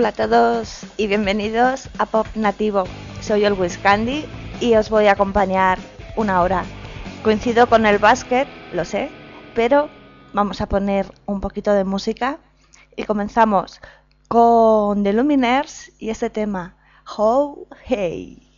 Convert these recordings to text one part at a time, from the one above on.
Hola a todos y bienvenidos a Pop Nativo. Soy Always Candy y os voy a acompañar una hora. Coincido con el básquet, lo sé, pero vamos a poner un poquito de música y comenzamos con The Luminaires y este tema, How Hey.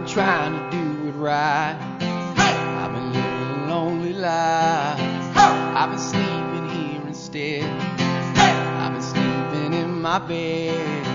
been trying to do it right. Hey! I've been living a lonely life. Hey! I've been sleeping here instead. Hey! I've been sleeping in my bed.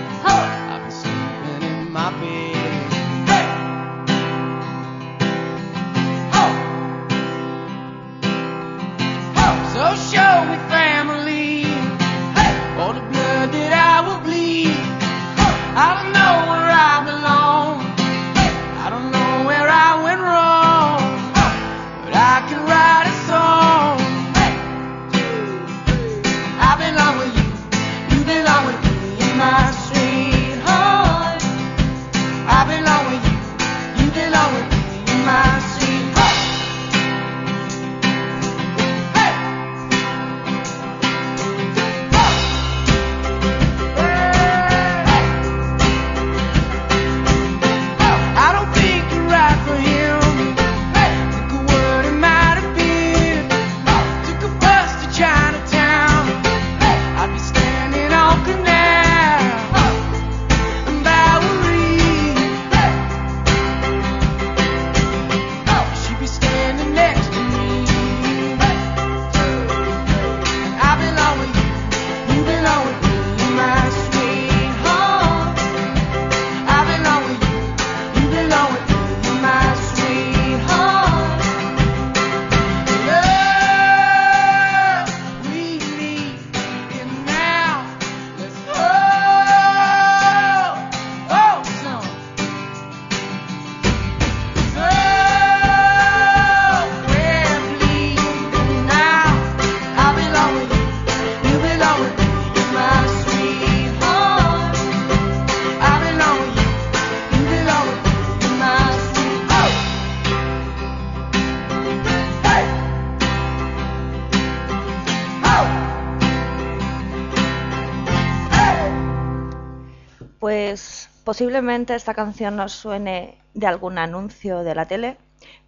pues posiblemente esta canción nos suene de algún anuncio de la tele,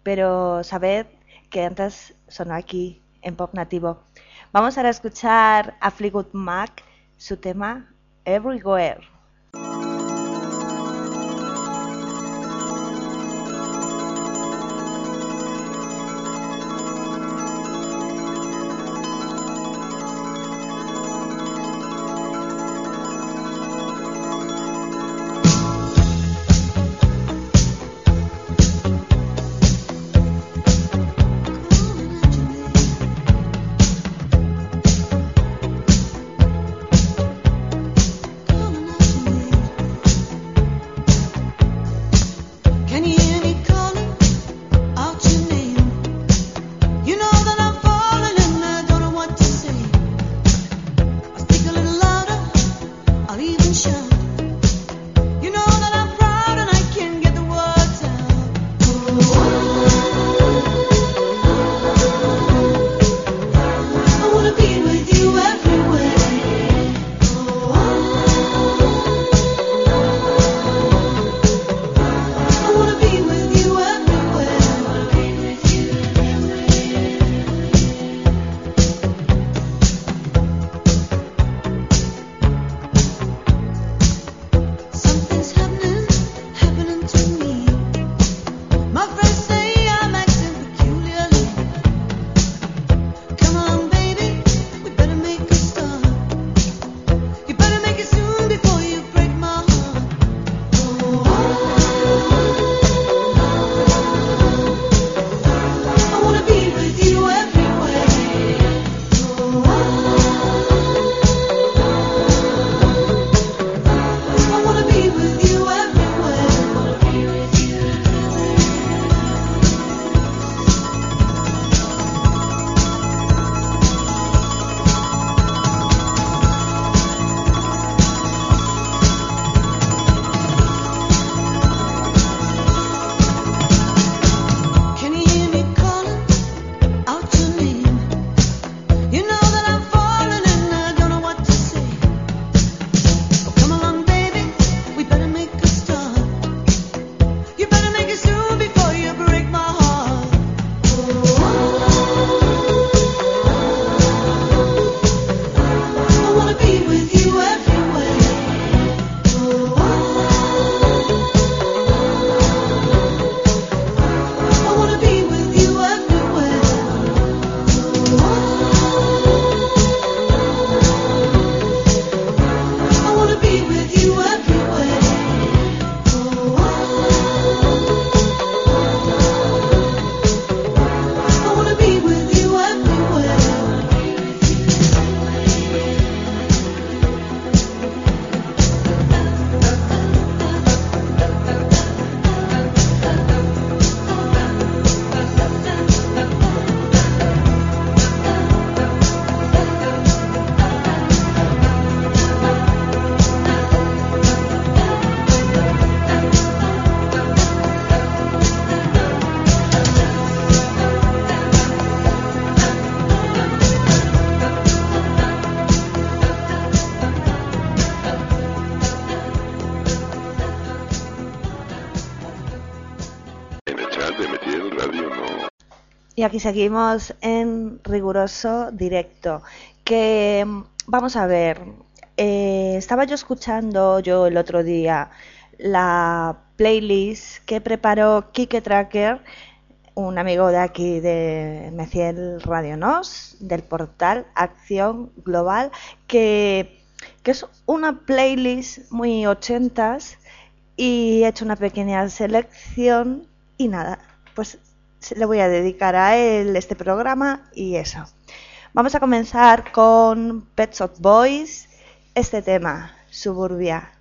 pero sabed que antes sonó aquí en pop nativo. Vamos ahora a escuchar a Fleetwood Mac su tema Everywhere. Y aquí seguimos en riguroso directo. Que mm, vamos a ver, eh, estaba yo escuchando yo el otro día la playlist que preparó Kike Tracker, un amigo de aquí de Meciel Radio Nos, del portal Acción Global, que, que es una playlist muy ochentas y he hecho una pequeña selección y nada, pues le voy a dedicar a él este programa y eso. Vamos a comenzar con Pet Shop Boys, este tema, Suburbia.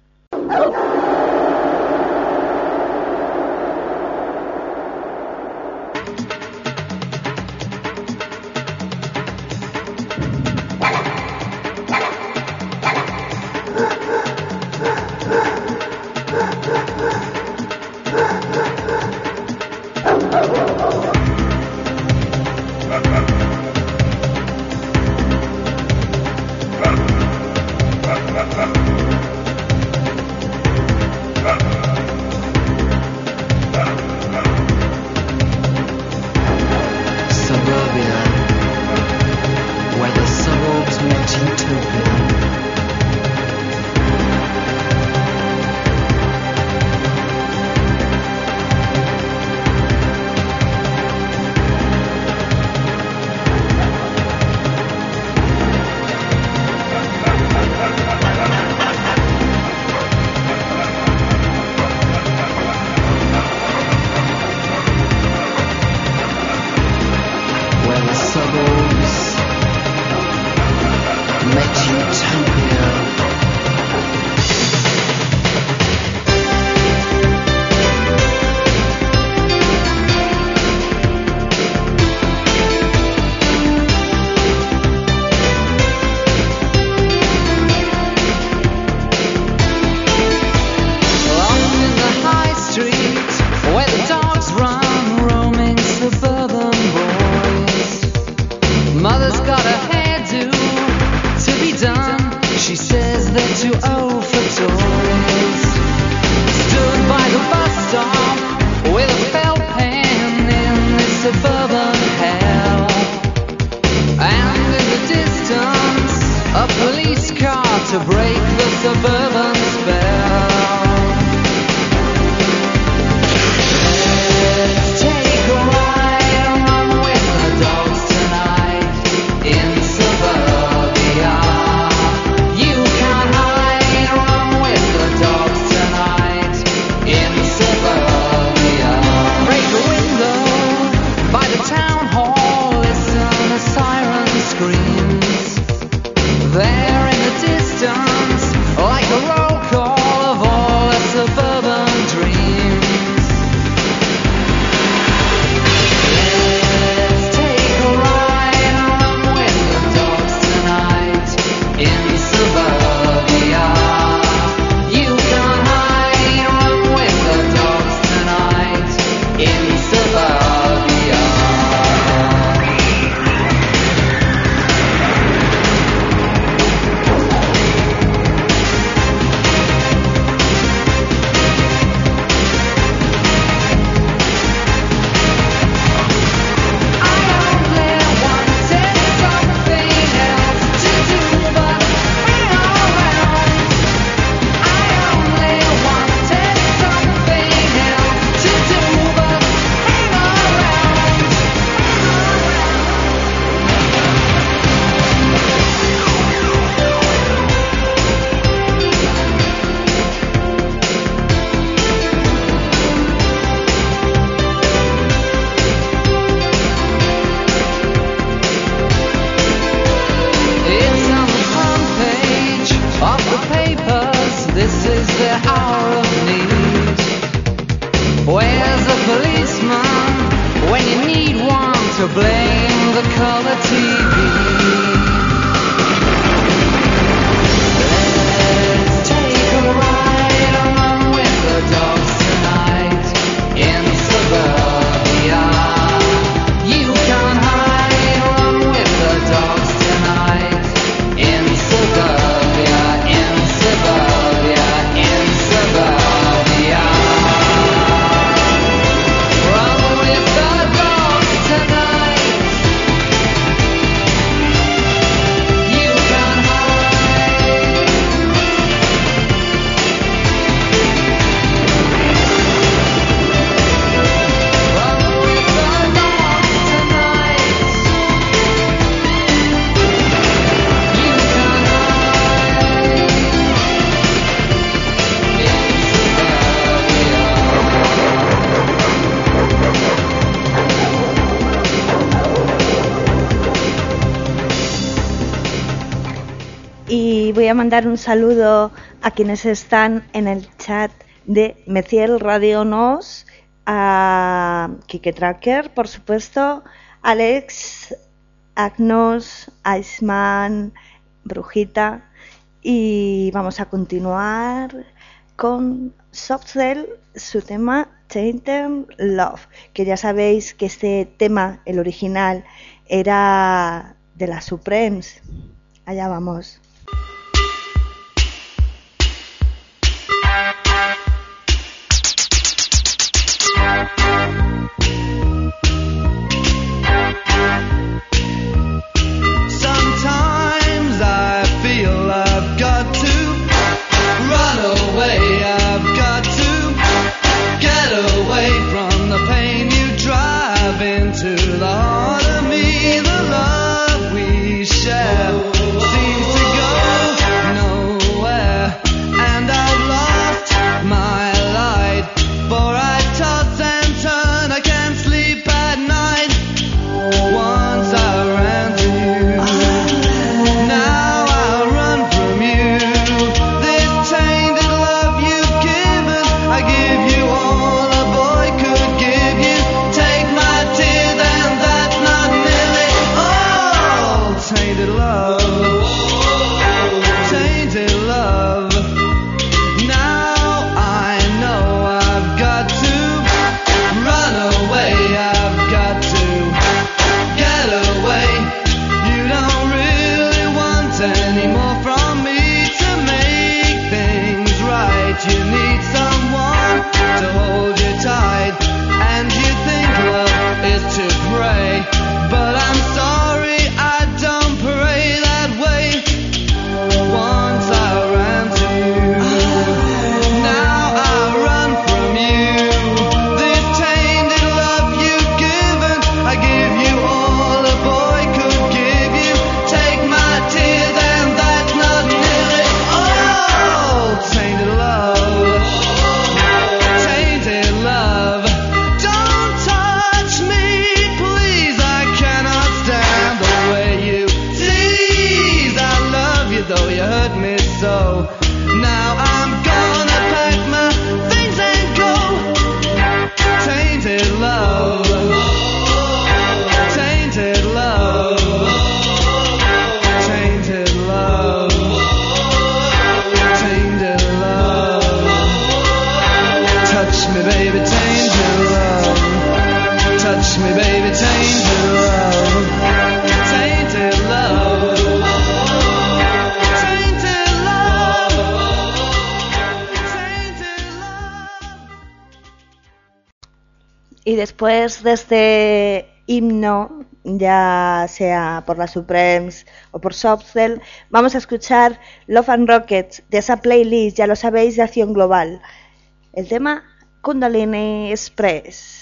mandar un saludo a quienes están en el chat de Meciel Radio Nos, a Kike Tracker, por supuesto, Alex, Agnos, Iceman, Brujita. Y vamos a continuar con Softcell, su tema Tainted Love, que ya sabéis que este tema, el original, era de las Supremes. Allá vamos. Thank you. de este himno, ya sea por la Supremes o por Softcell, vamos a escuchar Love and Rockets de esa playlist, ya lo sabéis, de Acción Global. El tema Kundalini Express.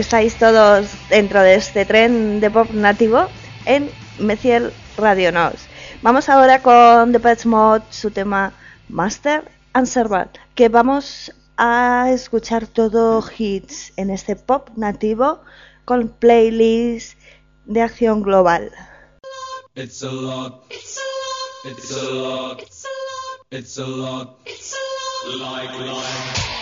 Estáis todos dentro de este tren de pop nativo en Meciel Radio Nos. Vamos ahora con The Mode, su tema Master and Servant, que vamos a escuchar todo hits en este pop nativo con playlist de acción global. It's a lot. It's a lot. It's a lot. It's a lot. It's a lot. Like like.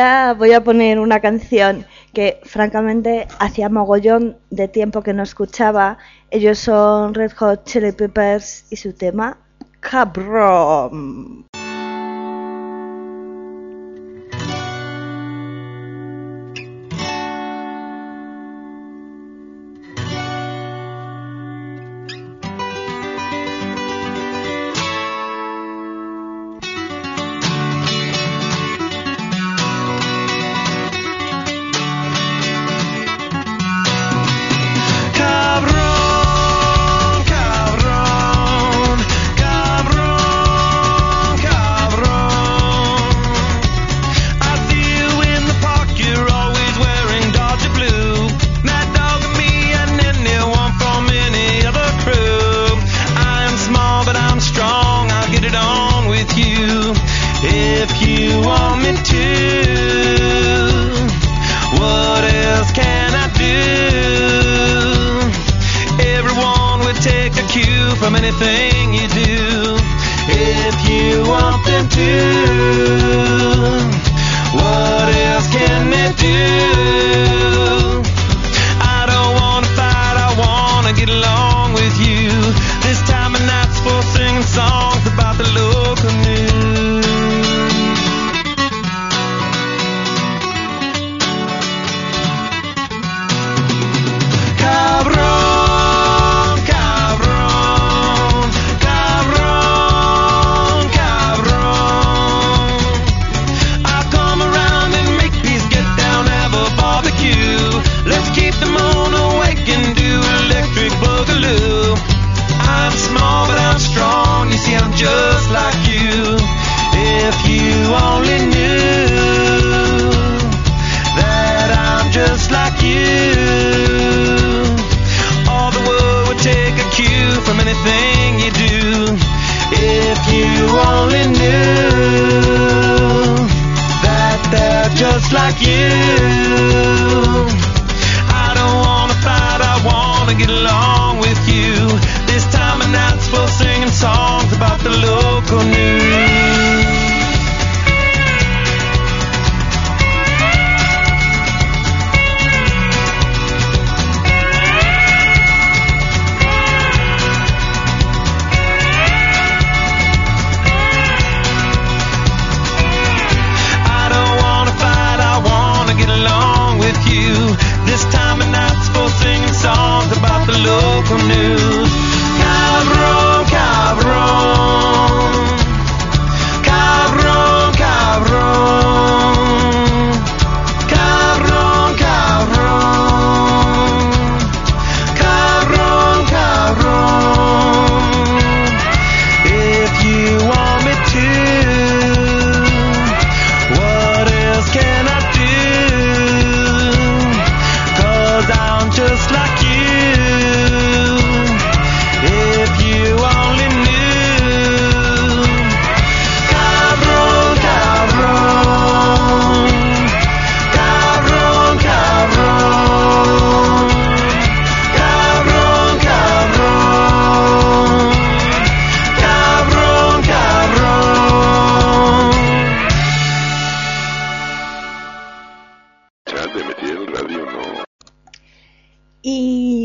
ahora voy a poner una canción que francamente hacía mogollón de tiempo que no escuchaba. Ellos son Red Hot Chili Peppers y su tema Cabrón.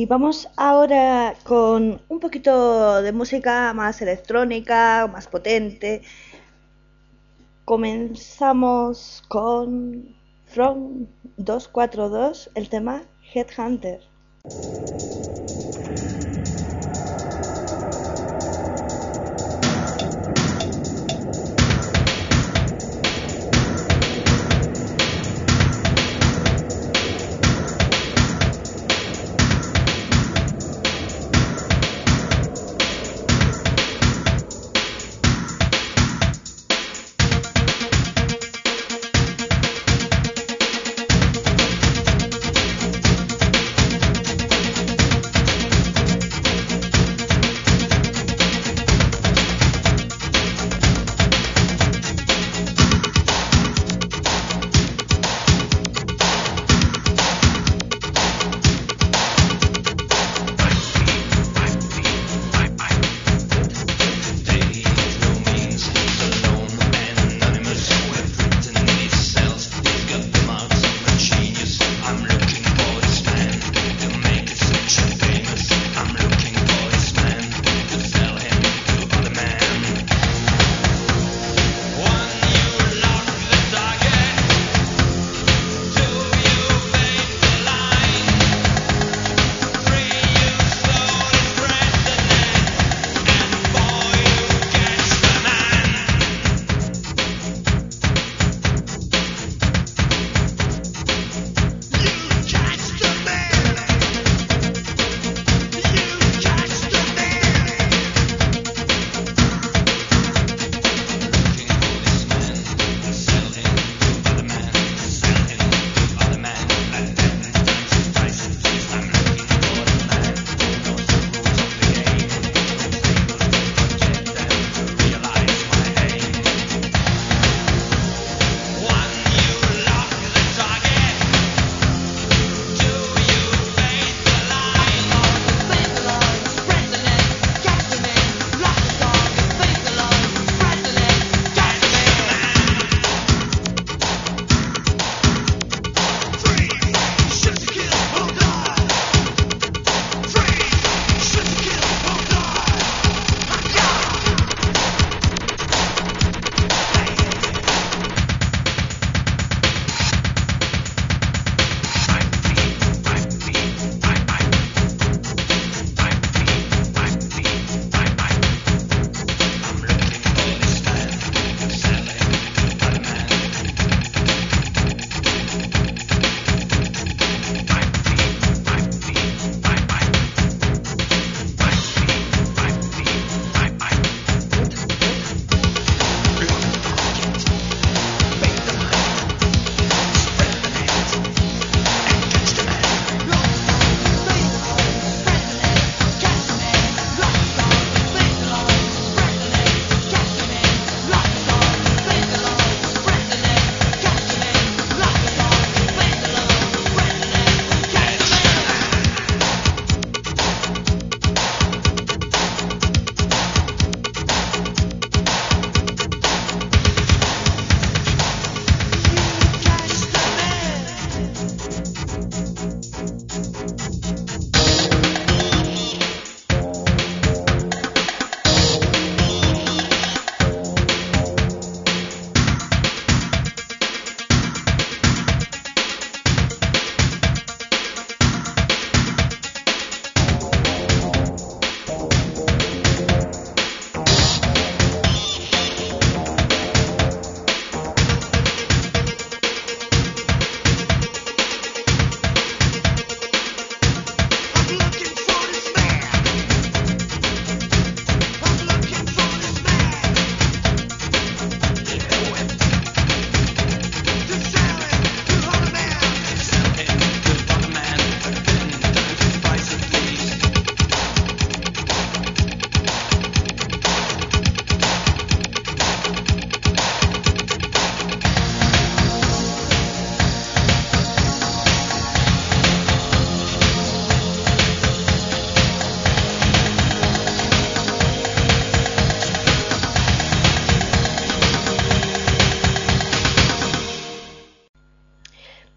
Vamos ahora con un poquito de música más electrónica, más potente. Comenzamos con From 242, el tema. Headhunter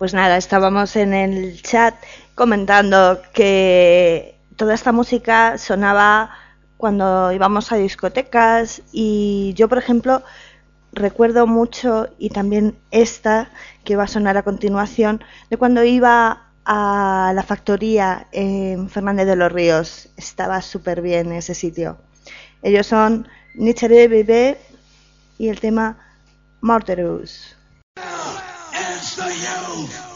Pues nada, estábamos en el chat comentando que toda esta música sonaba cuando íbamos a discotecas y yo, por ejemplo, recuerdo mucho y también esta que va a sonar a continuación de cuando iba a la factoría en Fernández de los Ríos. Estaba súper bien ese sitio. Ellos son Nietzsche Bebé y el tema Martyrus. It's the youth. Youth.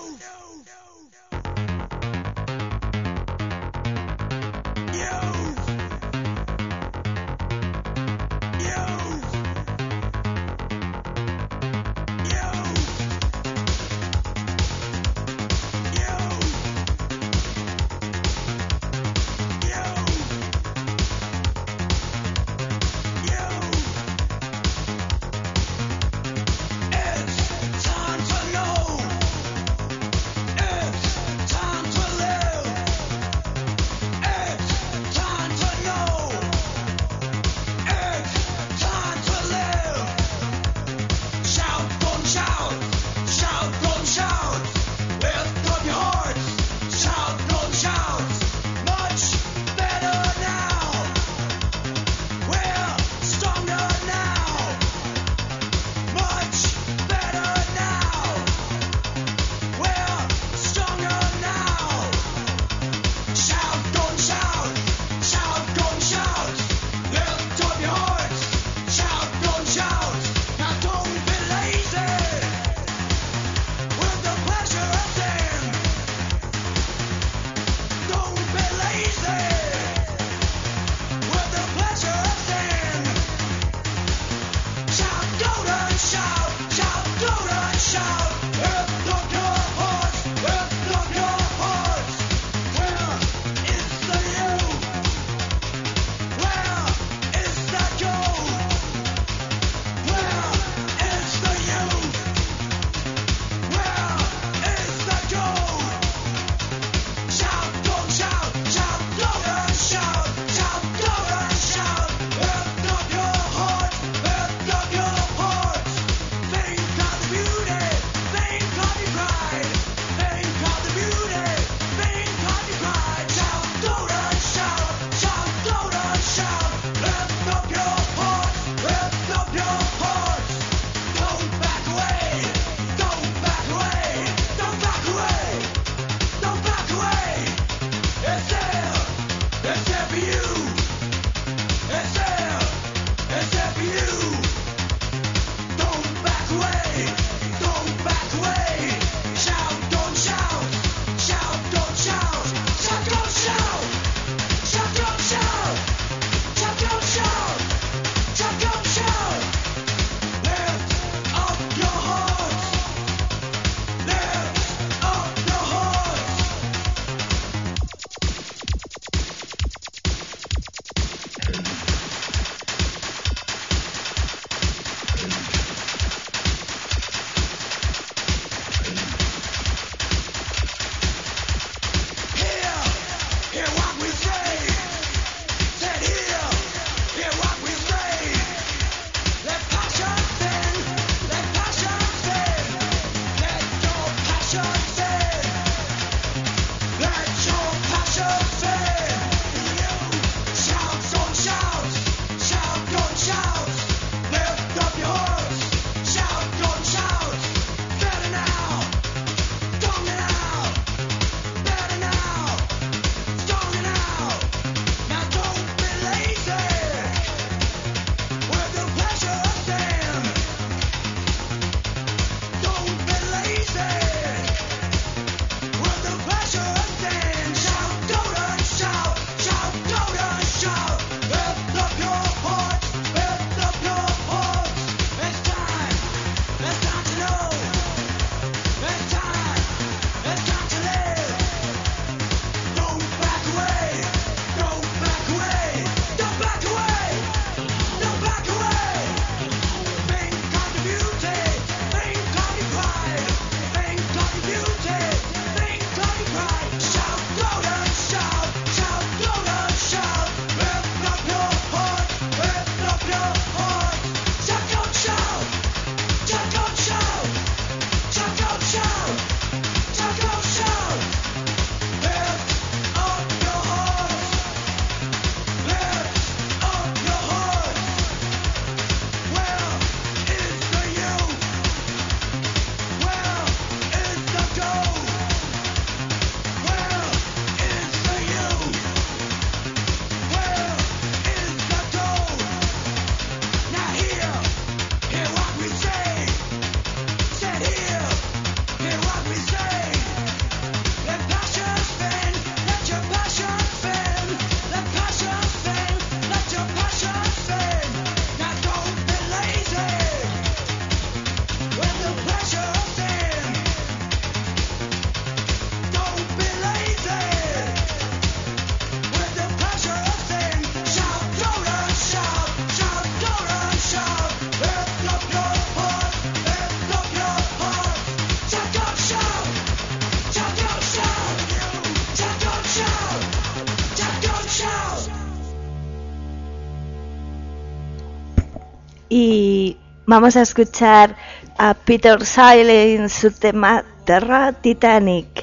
Vamos a escuchar a Peter Sile en su tema Terra Titanic.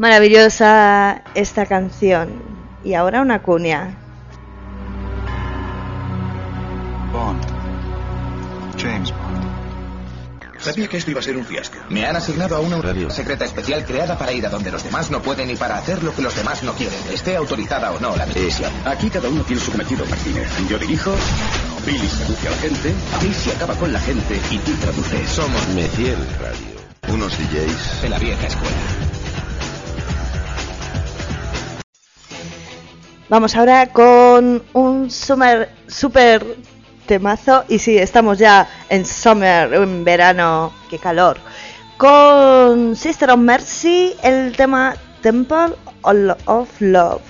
Maravillosa esta canción. Y ahora una cuña. Bond. James Bond. Sabía que esto iba a ser un fiasco. Me han asignado a una radio secreta especial creada para ir a donde los demás no pueden y para hacer lo que los demás no quieren, esté autorizada o no la misión. Aquí cada uno tiene su cometido, Martínez. Yo dirijo, Billy seduce a la gente, Casey acaba con la gente y tú traduces. Somos Metier Radio. Unos DJs. de la vieja escuela. Vamos ahora con un summer, super temazo. Y sí, estamos ya en summer, en verano, qué calor. Con Sister of Mercy, el tema Temple of Love.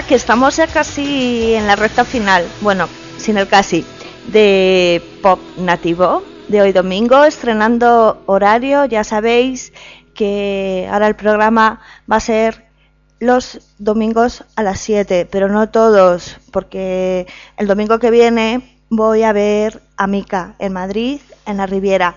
Que estamos ya casi en la recta final, bueno, sin el casi, de Pop Nativo de hoy domingo, estrenando horario, ya sabéis que ahora el programa va a ser los domingos a las 7, pero no todos, porque el domingo que viene voy a ver a Mica en Madrid, en la Riviera.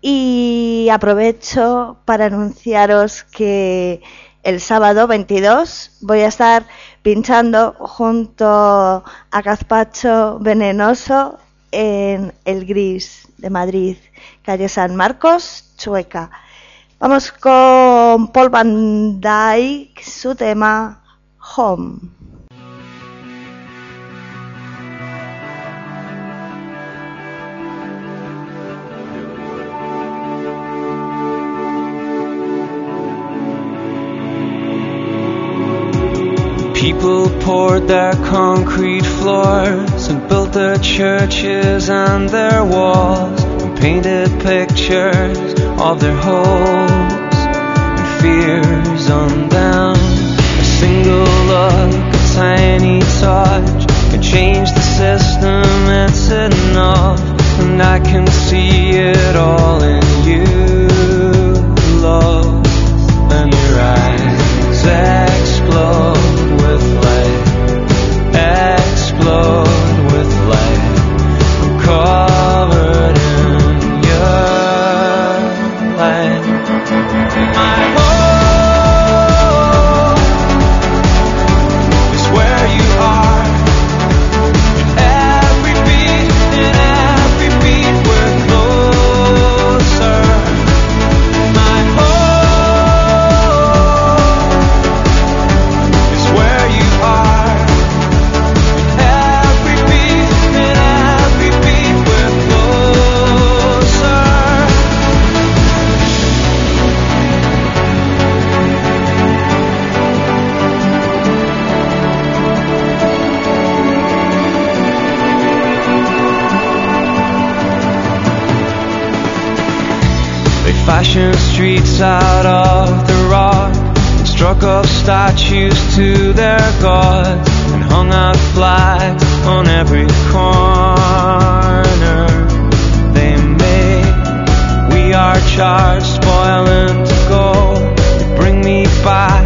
Y aprovecho para anunciaros que el sábado 22 voy a estar pinchando junto a Gazpacho Venenoso en El Gris de Madrid, calle San Marcos, Chueca. Vamos con Paul Van Dyke, su tema Home. Poured their concrete floors and built their churches and their walls and painted pictures of their hopes and fears on them. A single look, a tiny touch can change the system, it's enough. And I can see it all in you, love, Fashioned streets out of the rock struck up statues to their gods and hung out flags on every corner. They made we are charged, spoiling to go. Bring me back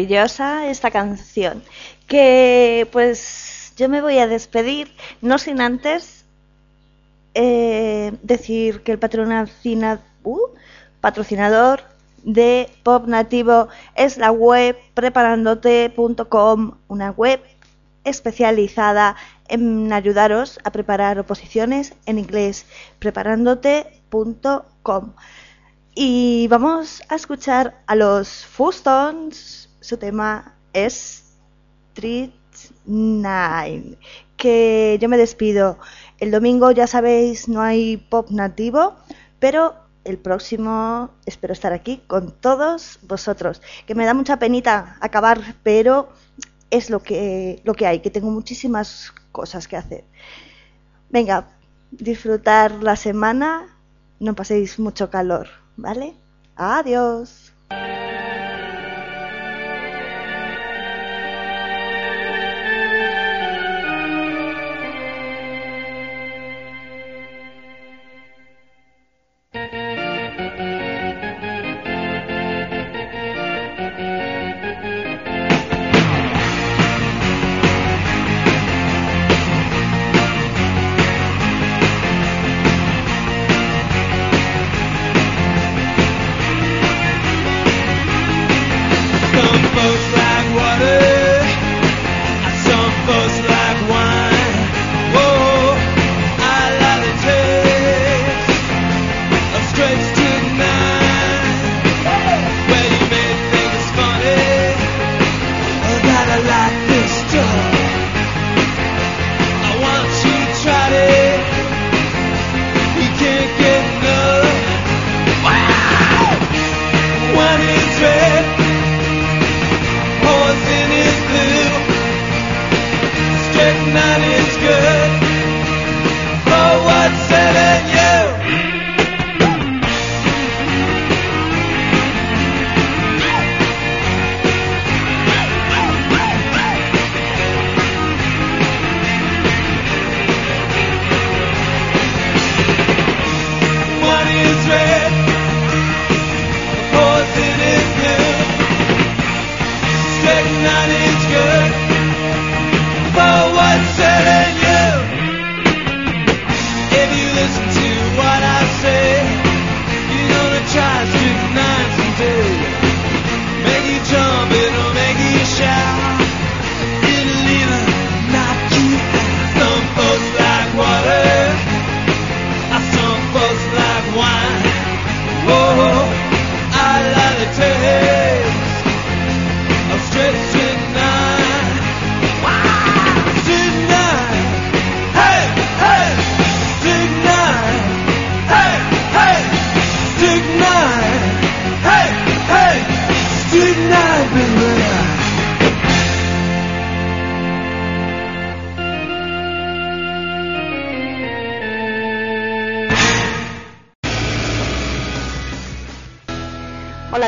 Maravillosa esta canción. Que pues yo me voy a despedir, no sin antes eh, decir que el uh, patrocinador de Pop Nativo es la web preparandote.com, una web especializada en ayudaros a preparar oposiciones en inglés, preparándote.com. Y vamos a escuchar a los Fustons su tema es Street Nine. Que yo me despido. El domingo, ya sabéis, no hay pop nativo, pero el próximo espero estar aquí con todos vosotros. Que me da mucha penita acabar, pero es lo que, lo que hay, que tengo muchísimas cosas que hacer. Venga, disfrutar la semana, no paséis mucho calor, ¿vale? Adiós.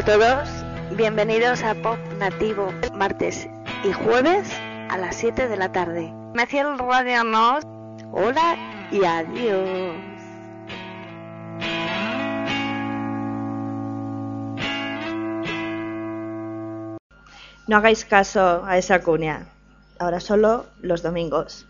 todos, bienvenidos a Pop Nativo, martes y jueves a las 7 de la tarde. Me el Radio Hola y adiós. No hagáis caso a esa cuña. Ahora solo los domingos.